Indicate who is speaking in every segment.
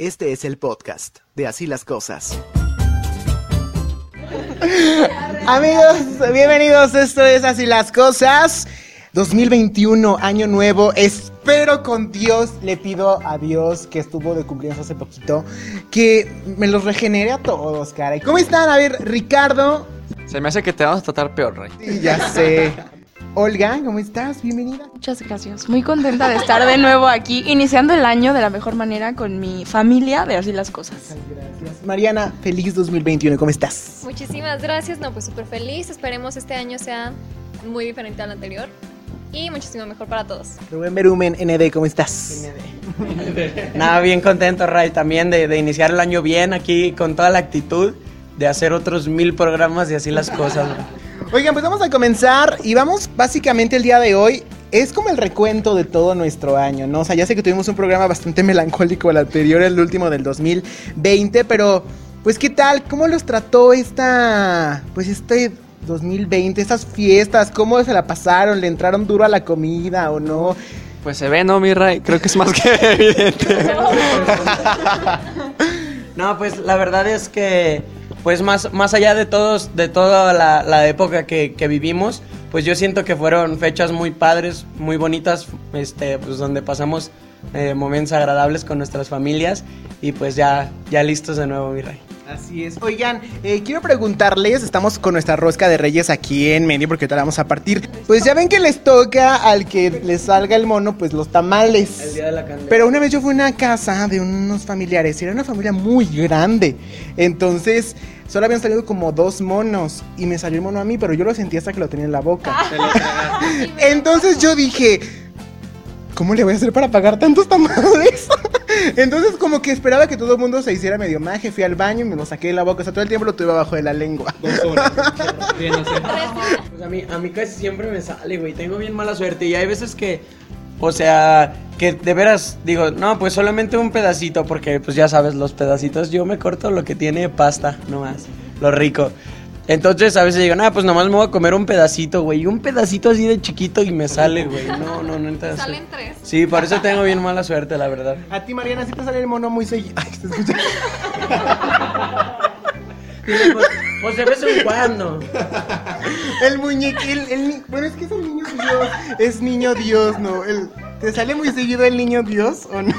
Speaker 1: Este es el podcast de Así las Cosas. Amigos, bienvenidos. Esto es Así las Cosas. 2021, año nuevo. Espero con Dios, le pido a Dios que estuvo de cumpleaños hace poquito, que me los regenere a todos, caray. ¿Cómo están? A ver, Ricardo.
Speaker 2: Se me hace que te vamos a tratar peor, Rey.
Speaker 1: Sí, ya sé. Olga, ¿cómo estás? Bienvenida.
Speaker 3: Muchas gracias. Muy contenta de estar de nuevo aquí, iniciando el año de la mejor manera con mi familia de así las cosas.
Speaker 1: Gracias. Mariana, feliz 2021. ¿Cómo estás?
Speaker 4: Muchísimas gracias. No, pues súper feliz. Esperemos este año sea muy diferente al anterior y muchísimo mejor para todos.
Speaker 1: Rubén Berumen, ND, ¿cómo estás?
Speaker 5: Nada, bien contento, Ray, también de, de iniciar el año bien aquí con toda la actitud de hacer otros mil programas y así las cosas.
Speaker 1: Oigan, pues vamos a comenzar y vamos básicamente el día de hoy. Es como el recuento de todo nuestro año, ¿no? O sea, ya sé que tuvimos un programa bastante melancólico el anterior, el último del 2020, pero pues ¿qué tal? ¿Cómo los trató esta, pues este 2020, estas fiestas? ¿Cómo se la pasaron? ¿Le entraron duro a la comida o no?
Speaker 2: Pues se ve, ¿no, mi Ray? Creo que es más que evidente.
Speaker 5: No, pues la verdad es que, pues más, más allá de todos, de toda la, época que, que vivimos, pues yo siento que fueron fechas muy padres, muy bonitas, este, pues donde pasamos eh, momentos agradables con nuestras familias y pues ya, ya listos de nuevo, mi rey.
Speaker 1: Así es. Oigan, eh, quiero preguntarles, estamos con nuestra rosca de reyes aquí en medio porque te la vamos a partir. Pues ya ven que les toca al que les salga el mono, pues los tamales.
Speaker 5: El día de la candela.
Speaker 1: Pero una vez yo fui a una casa de unos familiares y era una familia muy grande. Entonces, solo habían salido como dos monos y me salió el mono a mí, pero yo lo sentí hasta que lo tenía en la boca. Entonces yo dije, ¿cómo le voy a hacer para pagar tantos tamales? Entonces como que esperaba que todo el mundo se hiciera medio maje, fui al baño y me lo saqué de la boca, o sea, todo el tiempo lo tuve abajo de la lengua.
Speaker 5: Pues a mí, a mí casi siempre me sale, güey. Tengo bien mala suerte. Y hay veces que, o sea, que de veras digo, no, pues solamente un pedacito, porque pues ya sabes, los pedacitos, yo me corto lo que tiene pasta, nomás, lo rico. Entonces a veces digo, ah, pues nomás me voy a comer un pedacito, güey. Y un pedacito así de chiquito y me sale, güey. No, no, no. entonces-
Speaker 4: Salen tres.
Speaker 5: Sí, por eso tengo bien mala suerte, la verdad.
Speaker 1: A ti, Mariana, sí te sale el mono muy seguido. Ay, se escucha.
Speaker 5: Pues, pues de vez en cuando.
Speaker 1: El muñequil, el, ni- bueno, es que es el niño Dios, es niño Dios, ¿no? El, ¿Te sale muy seguido el niño Dios o no?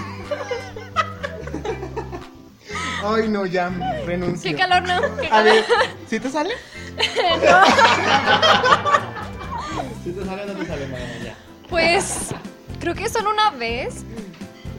Speaker 1: Ay, no, ya, renuncio.
Speaker 4: Qué calor, ¿no? Qué
Speaker 1: A ver, ¿sí te sale?
Speaker 4: Pues creo que solo una vez,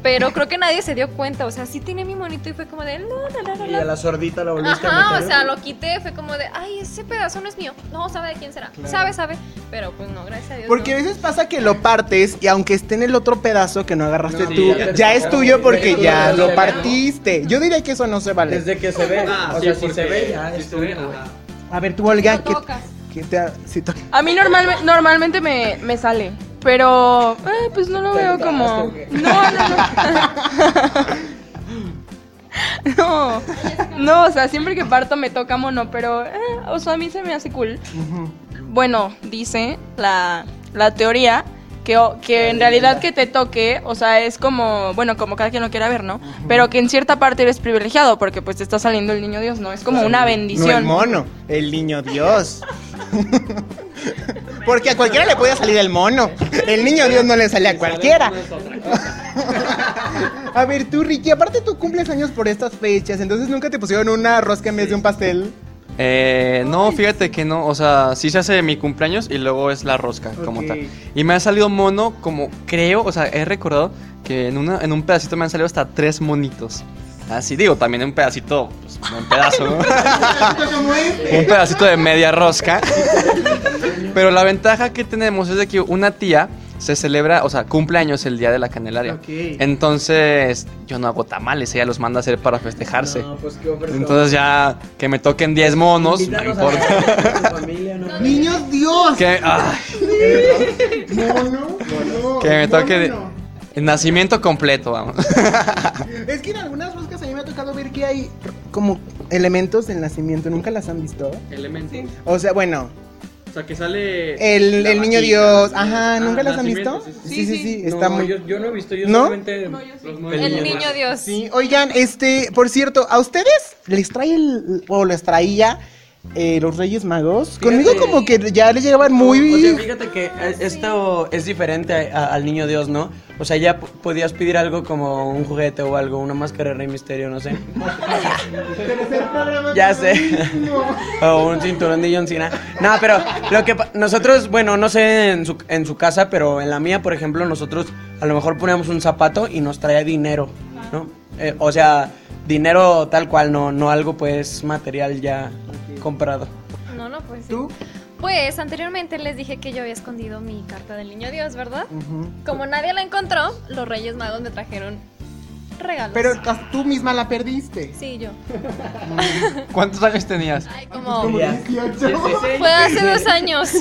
Speaker 4: pero creo que nadie se dio cuenta. O sea, sí tenía mi monito y fue como de. La, la, la,
Speaker 5: Y a
Speaker 4: la.
Speaker 5: sordita la volviste a
Speaker 4: Ajá,
Speaker 5: meter.
Speaker 4: o sea, lo quité, fue como de, ay, ese pedazo no es mío. No, sabe de quién será. Sabe, sabe. Pero pues no, gracias a Dios.
Speaker 1: Porque a
Speaker 4: no.
Speaker 1: veces pasa que lo partes y aunque esté en el otro pedazo que no agarraste
Speaker 5: No,
Speaker 1: tú,
Speaker 5: sí,
Speaker 1: ya, es tuyo porque ya lo partiste. Yo diría que eso no se vale.
Speaker 5: Desde que se ve.
Speaker 2: Ah,
Speaker 5: o
Speaker 2: sí,
Speaker 5: sea, si se ve, ya es tuyo.
Speaker 1: A ver, tú, Olga,
Speaker 4: No
Speaker 1: ¿qué, te to-
Speaker 3: A mí normalme- normalmente me, me sale, pero eh, pues no lo
Speaker 5: ¿Te
Speaker 3: veo como... No, no, no. No, no, o sea, siempre que parto me toca mono, pero, eh, o sea, a mí se me hace cool. Bueno, dice la, la teoría que, que en realidad que te toque, o sea, es como, bueno, como cada quien lo quiera ver, ¿no? Pero que en cierta parte eres privilegiado porque pues te está saliendo el niño Dios, ¿no? Es como una
Speaker 1: No
Speaker 3: bendición.
Speaker 1: el mono, el niño Dios. Porque a cualquiera le puede salir el mono. El niño Dios no le sale a cualquiera. A ver, tú, Ricky, aparte tú cumples años por estas fechas, entonces nunca te pusieron una rosca en vez de un pastel.
Speaker 2: Eh, no, fíjate que no, o sea, sí se hace mi cumpleaños y luego es la rosca como tal. Y me ha salido mono como creo, o sea, he recordado que en, una, en un pedacito me han salido hasta tres monitos. Así digo, también un pedacito, pues un pedazo, ¿no? un pedacito de media rosca. Pero la ventaja que tenemos es de que una tía se celebra, o sea, cumpleaños el día de la Candelaria.
Speaker 1: Ok.
Speaker 2: Entonces, yo no hago tamales, ella los manda a hacer para festejarse.
Speaker 5: No, pues qué ofertón.
Speaker 2: Entonces ya que me toquen 10 monos, no importa.
Speaker 5: la- a tu familia, ¿no?
Speaker 1: ¡Niño Dios!
Speaker 2: que, ay,
Speaker 1: Mono, mono,
Speaker 2: que me
Speaker 1: mono
Speaker 2: toque nacimiento completo, vamos.
Speaker 1: Es que en algunas roscas a mí me ha tocado ver que hay como elementos del nacimiento, ¿nunca las han visto?
Speaker 2: Elementos.
Speaker 1: O sea, bueno,
Speaker 5: O sea, que sale.
Speaker 1: El, el niño Dios. Ajá,
Speaker 5: Ah,
Speaker 1: ¿nunca las han
Speaker 5: nacimiento,
Speaker 1: visto?
Speaker 5: sí, sí.
Speaker 1: Sí, sí,
Speaker 3: Sí,
Speaker 1: sí.
Speaker 3: sí.
Speaker 1: Está
Speaker 5: no,
Speaker 1: muy.
Speaker 5: yo, yo no he visto, yo
Speaker 1: ¿No?
Speaker 5: solamente.
Speaker 3: No, yo sí.
Speaker 5: los
Speaker 4: El niño Dios.
Speaker 1: Sí, oigan, este, por cierto, ¿a ustedes les trae el, o les traía eh, los Reyes Magos?
Speaker 5: Fíjate-
Speaker 1: Conmigo como que ya les llegaban muy...
Speaker 5: O sea, fíjate que eh, esto es diferente a- a- al niño Dios, ¿no? O sea, ya podías pedir algo como un juguete o algo, una máscara de Rey Misterio, no sé. ya sé. o un cinturón de John Cena. No, pero lo que pa- nosotros, bueno, no sé en su, en su casa, pero en la mía, por ejemplo, nosotros a lo mejor poníamos un zapato y nos traía dinero, ¿no? Eh, o sea, dinero tal cual, no, no algo pues material ya comprado.
Speaker 4: No, no, pues sí.
Speaker 1: ¿Tú?
Speaker 4: Pues anteriormente les dije que yo había escondido mi carta del niño Dios, ¿verdad? Como nadie la encontró, los Reyes Magos me trajeron regalos.
Speaker 1: Pero tú misma la perdiste.
Speaker 4: Sí, yo.
Speaker 2: ¿Cuántos años tenías?
Speaker 4: Ay, como...
Speaker 1: Como
Speaker 5: Ya.
Speaker 1: 18.
Speaker 4: Fue hace dos años.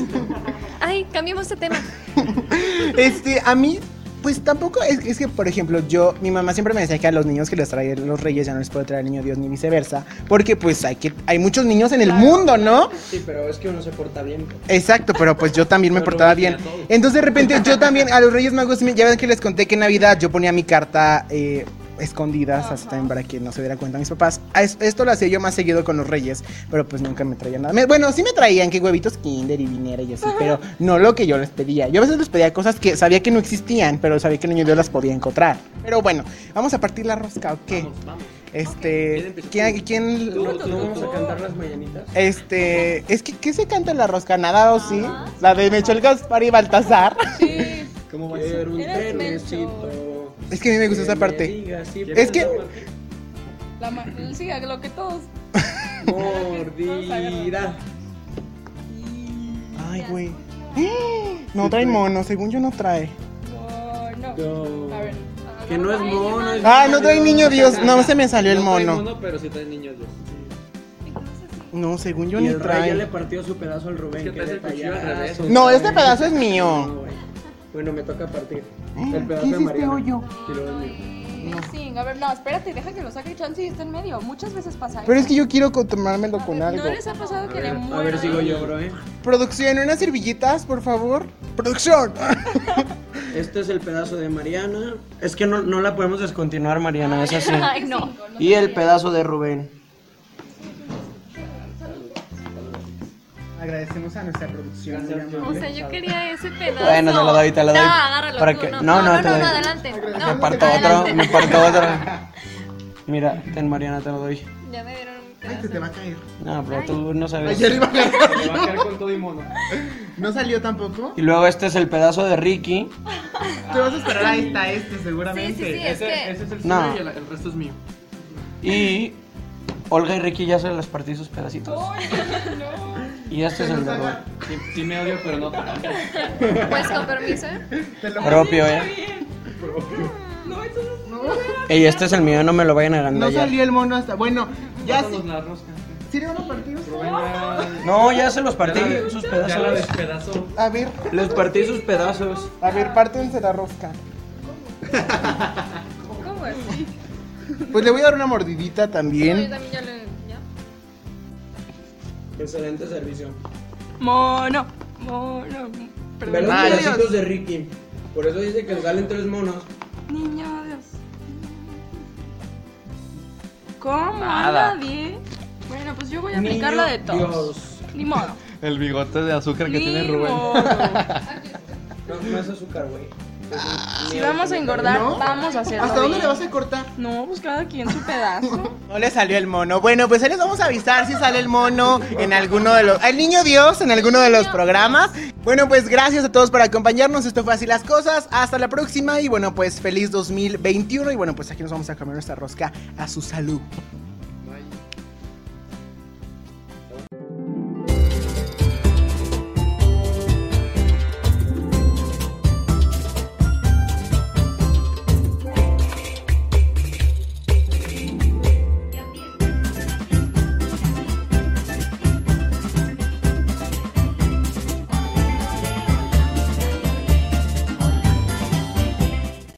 Speaker 4: Ay, cambiemos de tema.
Speaker 1: Este, a mí, pues tampoco, es, es que, por ejemplo, yo, mi mamá siempre me decía que a los niños que les traen los reyes ya no les puede traer el niño Dios ni viceversa, porque pues hay que, hay muchos niños en el mundo, ¿no?
Speaker 5: Sí, pero es que uno se porta bien.
Speaker 1: Exacto, pero pues yo también me portaba bien. Entonces de repente yo también a los Reyes Magos, ya ven que les conté que en Navidad yo ponía mi carta eh, escondidas, así también para que no se diera cuenta mis papás. Esto lo hacía yo más seguido con los Reyes, pero pues nunca me traían nada. Bueno, sí me traían que huevitos Kinder y dinero y así, pero no lo que yo les pedía. Yo a veces les pedía cosas que sabía que no existían, pero sabía que el niño Dios las podía encontrar. Pero bueno, vamos a partir la rosca, ¿o qué?
Speaker 5: Vamos, vamos.
Speaker 1: Este, ¿quién, quién
Speaker 5: ¿Tú, tú vamos a cantar las mañanitas?
Speaker 1: este, es que, ¿qué se canta en la rosca? ¿Nada o sí? La de Mechol Gaspar y Baltasar.
Speaker 3: Sí.
Speaker 5: ¿Cómo va a ser un?
Speaker 1: Es que a mí me gusta esa parte. Es que-
Speaker 3: La ma- sí, lo que todos.
Speaker 5: Mordida.
Speaker 1: Ay, güey. No trae mono, según yo no trae.
Speaker 3: No, no. A ver.
Speaker 5: Que no es mono. es
Speaker 1: Ah, no trae niño Dios. No, se me salió el
Speaker 2: No trae
Speaker 1: mono.
Speaker 2: pero sí trae niños Dios.
Speaker 1: No, según yo
Speaker 5: Y
Speaker 1: ni
Speaker 5: el rey ya le
Speaker 1: trae.
Speaker 5: partió su pedazo al Rubén.
Speaker 2: Es que el al
Speaker 5: detallazo.
Speaker 2: revés.
Speaker 1: No, este pedazo es
Speaker 5: No,
Speaker 1: mío.
Speaker 5: güey. Bueno, me toca partir.
Speaker 1: ¿Qué
Speaker 5: El pedazo
Speaker 1: es
Speaker 5: de
Speaker 1: este
Speaker 5: Mariana.
Speaker 1: hoyo?
Speaker 5: Y luego el mío.
Speaker 3: Sí, a ver, no, espérate, deja que lo saque Chance y está en medio. Muchas veces pasa
Speaker 1: Pero es que yo quiero tomármelo con
Speaker 3: ver,
Speaker 1: algo.
Speaker 3: ¿No les ha pasado
Speaker 5: A
Speaker 3: que
Speaker 5: ver,
Speaker 3: le
Speaker 5: a
Speaker 3: muerden?
Speaker 5: ver, sigo yo, bro, eh.
Speaker 1: Producción, unas servillitas, por favor. Producción.
Speaker 5: Este es el pedazo de Mariana. Es que no, no la podemos descontinuar, Mariana, es así.
Speaker 4: Ay, no.
Speaker 5: Y el pedazo de Rubén.
Speaker 1: Agradecemos a nuestra producción.
Speaker 4: O sea, yo quería ese pedazo.
Speaker 5: Bueno, te lo doy, te lo doy.
Speaker 4: No, agárralo.
Speaker 5: Para que-
Speaker 4: no,
Speaker 5: no,
Speaker 4: no,
Speaker 5: no,
Speaker 4: no,
Speaker 5: te
Speaker 4: no,
Speaker 5: lo doy.
Speaker 4: adelante. No,
Speaker 5: Me parto
Speaker 4: adelante.
Speaker 5: otro, me parto otro. Mira, ten Mariana, te lo doy.
Speaker 4: Ya me dieron un
Speaker 1: Ay, se
Speaker 4: pedazo.
Speaker 1: te va a caer.
Speaker 5: No, pero tú no sabes.
Speaker 1: Ayer iba a caer.
Speaker 2: Le va a caer con todo y mono.
Speaker 1: ¿No salió tampoco?
Speaker 5: Y luego este es el pedazo de Ricky.
Speaker 1: Te vas a esperar a esta, este,
Speaker 4: Sí,
Speaker 1: seguramente.
Speaker 4: sí, sí, es que...
Speaker 2: Ese es el
Speaker 5: No.
Speaker 2: suyo y el, el resto es mío.
Speaker 5: Y Olga y Ricky ya se les partí sus pedacitos. Y este es el de Rubén.
Speaker 2: Sí, sí me odio, pero no tanto.
Speaker 4: Pues con permiso.
Speaker 5: Propio, eh. Y este es el mío, no me lo vayan a
Speaker 1: No
Speaker 5: agandallar.
Speaker 1: salió el mono hasta. Bueno, ya sí.
Speaker 2: La.
Speaker 1: ¿Sí le van a partir ustedes?
Speaker 2: Venga.
Speaker 5: No, ya se los partí sus
Speaker 2: Ya la
Speaker 5: pedazos.
Speaker 2: despedazó.
Speaker 1: A ver,
Speaker 5: Les partí sus pedazos.
Speaker 1: a ver, pártense la rosca.
Speaker 4: ¿Cómo es?
Speaker 1: Pues le voy a dar una mordidita
Speaker 4: Yo
Speaker 1: también.
Speaker 4: también ya. ¿ya?
Speaker 5: Excelente servicio.
Speaker 3: Mono, mono. Perdón.
Speaker 5: Ver los pedacitos de Ricky. Por eso dice que salen tres monos.
Speaker 3: Niño Dios. ¿Cómo?
Speaker 2: Nada.
Speaker 3: Nadie. Bueno, pues yo voy a aplicar la de todos.
Speaker 5: Dios.
Speaker 3: Ni modo.
Speaker 2: El bigote de azúcar que
Speaker 3: Ni
Speaker 2: tiene Rubén.
Speaker 3: modo.
Speaker 5: No, no es azúcar, güey.
Speaker 3: Si vamos a engordar,
Speaker 1: ¿No?
Speaker 3: vamos a hacerlo
Speaker 1: ¿Hasta dónde
Speaker 3: bien.
Speaker 1: le vas a cortar?
Speaker 3: No, pues cada quien su pedazo.
Speaker 1: No le salió el mono. Bueno, pues ahí les vamos a avisar si sale el mono en alguno de los. El niño Dios en alguno de los programas. Bueno, pues gracias a todos por acompañarnos. Esto fue así las cosas. Hasta la próxima. Y bueno, pues feliz 2021. Y bueno, pues aquí nos vamos a comer nuestra rosca a su salud.